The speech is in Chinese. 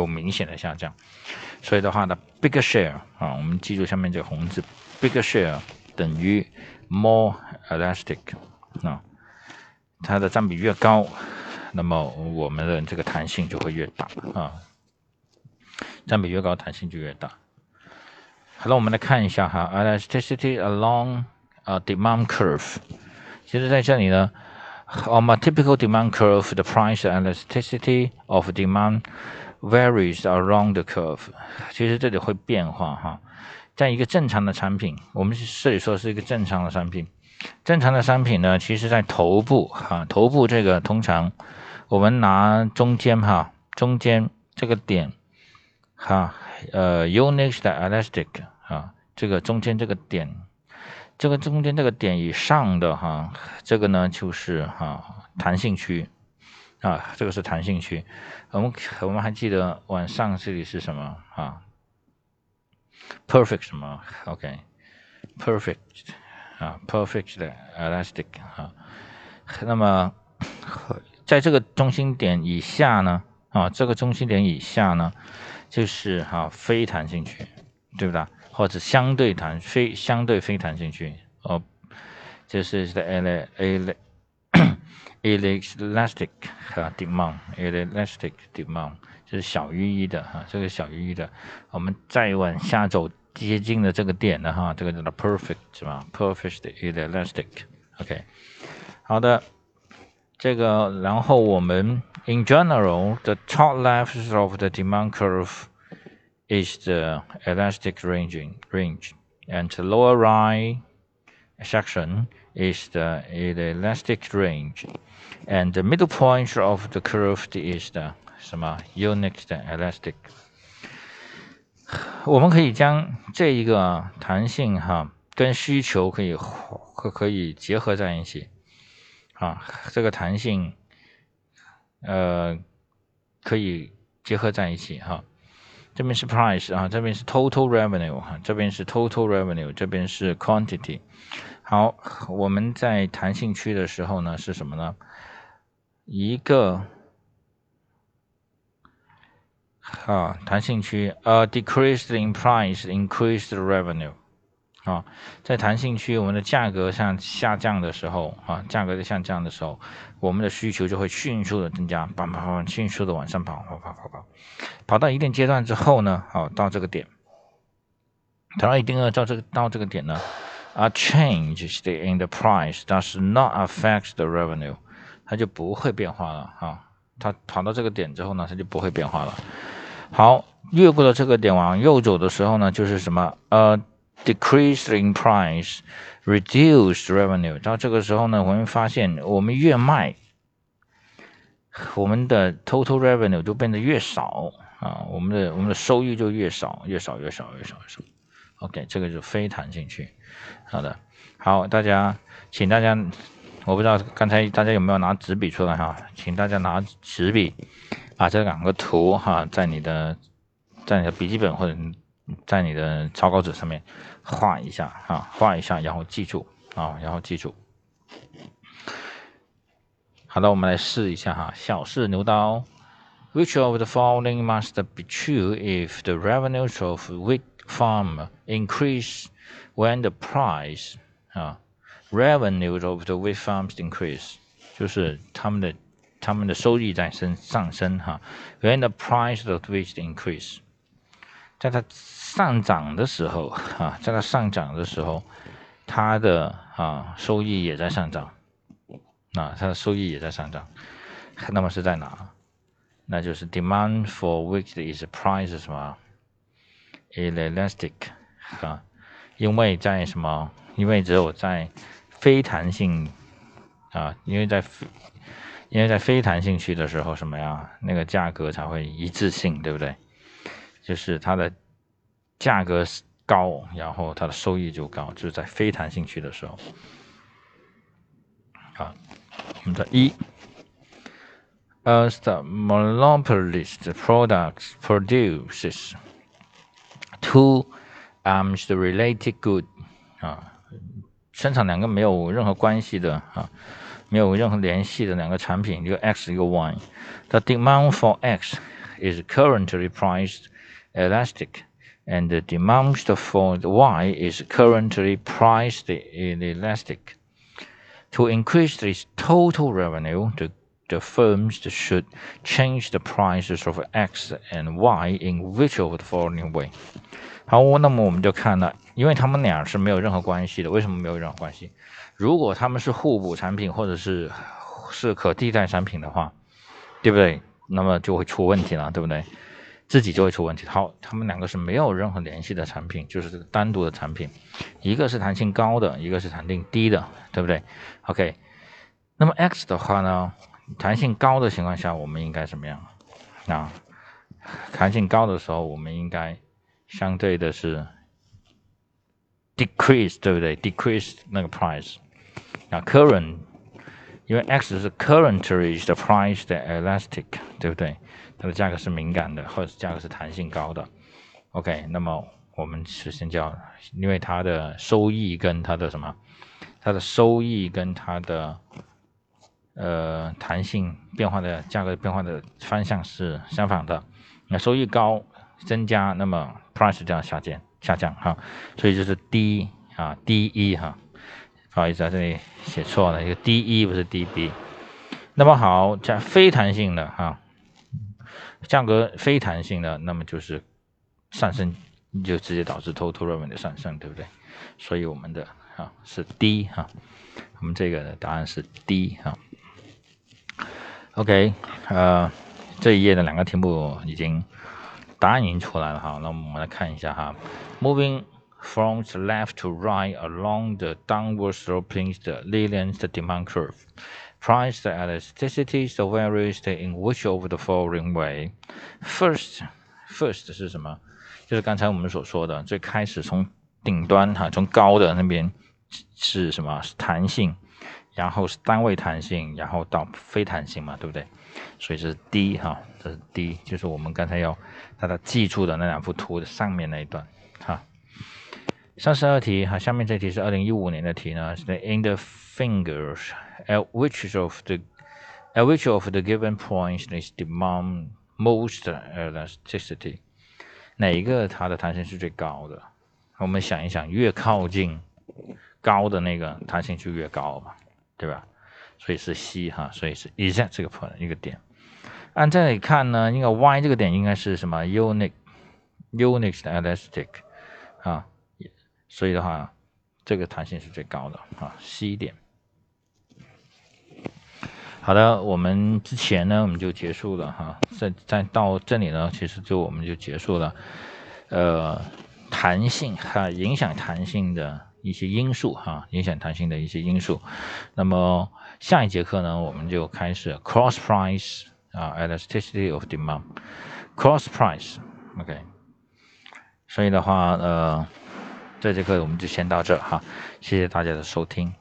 有明显的下降。所以的话呢，bigger share 啊，我们记住下面这个红字，bigger share 等于 more elastic 啊，它的占比越高，那么我们的这个弹性就会越大啊，占比越高，弹性就越大。好了，我们来看一下哈，elasticity along a demand curve。其实在这里呢，on a typical demand curve, the price elasticity of demand varies around the curve。其实这里会变化哈，在一个正常的产品，我们这里说是一个正常的商品，正常的商品呢，其实在头部哈，头部这个通常我们拿中间哈，中间这个点哈。呃，unit 的 elastic 啊，这个中间这个点，这个中间这个点以上的哈，这个呢就是哈弹性区啊，这个是弹性区。我们我们还记得往上这里是什么啊？perfect 什么？OK，perfect 啊，perfect 的 elastic 啊。那么在这个中心点以下呢啊，这个中心点以下呢？就是哈非弹性区，对不对？或者相对弹非相对非弹性区哦，就是 the ele ele elastic 哈 demand elastic demand 就是小于一的哈，这个小于一的，我们再往下走接近的这个点的哈，这个叫做 perfect 是吧？perfect elastic，OK，好的。这个，然后我们 in general the top left of the demand curve is the elastic ranging range, and the lower right Section is the elastic range, and the middle point of the curve is the 什么 unit elastic。我们可以将这一个弹性哈跟需求可以可可以结合在一起。啊，这个弹性，呃，可以结合在一起哈。这边是 price 啊，这边是 total revenue 哈，这边是 total revenue，这边是 quantity。好，我们在弹性区的时候呢，是什么呢？一个啊，弹性区，a decreased in price increased revenue。啊，在弹性区，我们的价格上下降的时候，啊，价格在下降的时候，我们的需求就会迅速的增加，砰砰砰，迅速的往上跑，跑跑跑跑，跑到一定阶段之后呢，好，到这个点，等到一定要到这个到这个点呢，a change in the price does not affect the revenue，它就不会变化了，哈，它跑到这个点之后呢，它就不会变化了。好，越过了这个点往右走的时候呢，就是什么，呃。Decreasing price, reduced revenue。到这个时候呢，我们发现我们越卖，我们的 total revenue 就变得越少啊，我们的我们的收益就越少，越少越少越少越少。OK，这个是非弹性区。好的，好，大家，请大家，我不知道刚才大家有没有拿纸笔出来哈，请大家拿纸笔，把这两个图哈，在你的在你的笔记本或者。在你的草稿纸上面画一下啊，画一下，然后记住啊，然后记住。好的，我们来试一下哈，小试牛刀。Which of the following must be true if the revenues of wheat farm increase when the price 啊，revenues of the wheat farms increase，就是他们的他们的收益在升上升哈。When the price of wheat increase，在它上涨的时候，啊，在它上涨的时候，它的啊收益也在上涨，啊，它的收益也在上涨。那么是在哪？那就是 demand for which is price 什么？elastic 啊，因为在什么？因为只有在非弹性啊，因为在因为在非弹性区的时候，什么呀？那个价格才会一致性，对不对？就是它的。价格高，然后它的收益就高，就是在非弹性区的时候。好，我们的一，as the monopolist products produces two arms related good 啊，生产两个没有任何关系的啊，没有任何联系的两个产品，一个 X 一个 Y，the demand for X is currently priced elastic, and the demand for Y is currently priced inelastic. To increase its total revenue, the, the firms should change the prices of X and Y in which of the following way? 好，那么我们就看了，因为他们俩是没有任何关系的。为什么没有任何关系？如果他们是互补产品，或者是是可替代产品的话，对不对？那么就会出问题了，对不对？ 自己就会出问题。好，他们两个是没有任何联系的产品，就是这个单独的产品，一个是弹性高的，一个是弹性低的，对不对？OK，那么 X 的话呢，弹性高的情况下，我们应该怎么样？啊，弹性高的时候，我们应该。相对的是 decrease，对不对？decrease 那个 price 啊，current，因为 x 是 currently the price 的 elastic，对不对？它的价格是敏感的，或者价格是弹性高的。OK，那么我们首先叫，因为它的收益跟它的什么，它的收益跟它的呃弹性变化的价格变化的方向是相反的。那收益高。增加，那么 price 这样下降下降哈，所以就是 D 啊 D 一哈，不好意思啊，这里写错了，一个 D 一不是 D B。那么好，加非弹性的哈，价格非弹性的，那么就是上升，就直接导致 total revenue 的上升，对不对？所以我们的啊是 D 哈，我们这个的答案是 D 哈。OK，呃，这一页的两个题目已经。答案已经出来了哈，那我们来看一下哈。Moving from the left to right along the downward sloping the linear demand curve, price elasticity so varies in which of the following way? First, first 是什么？就是刚才我们所说的，最开始从顶端哈，从高的那边是什么？是弹性，然后是单位弹性，然后到非弹性嘛，对不对？所以这是 D 哈，这是 D，就是我们刚才要大家记住的那两幅图的上面那一段哈。三十二题哈，下面这题是二零一五年的题呢，是 In the fingers at which of the at which of the given points is demand most elasticity？哪一个它的弹性是最高的？我们想一想，越靠近高的那个弹性就越高嘛，对吧？所以是 C 哈，所以是 exact 这个 point 一个点。按这里看呢，应该 Y 这个点应该是什么？Unix Unix elastic 啊，所以的话，这个弹性是最高的啊，C 点。好的，我们之前呢，我们就结束了哈，再再到这里呢，其实就我们就结束了。呃，弹性哈，影响弹性的一些因素哈，影响弹性的一些因素。那么下一节课呢，我们就开始 cross price 啊，elasticity of demand，cross price，OK。所以的话，呃，这节课我们就先到这哈，谢谢大家的收听。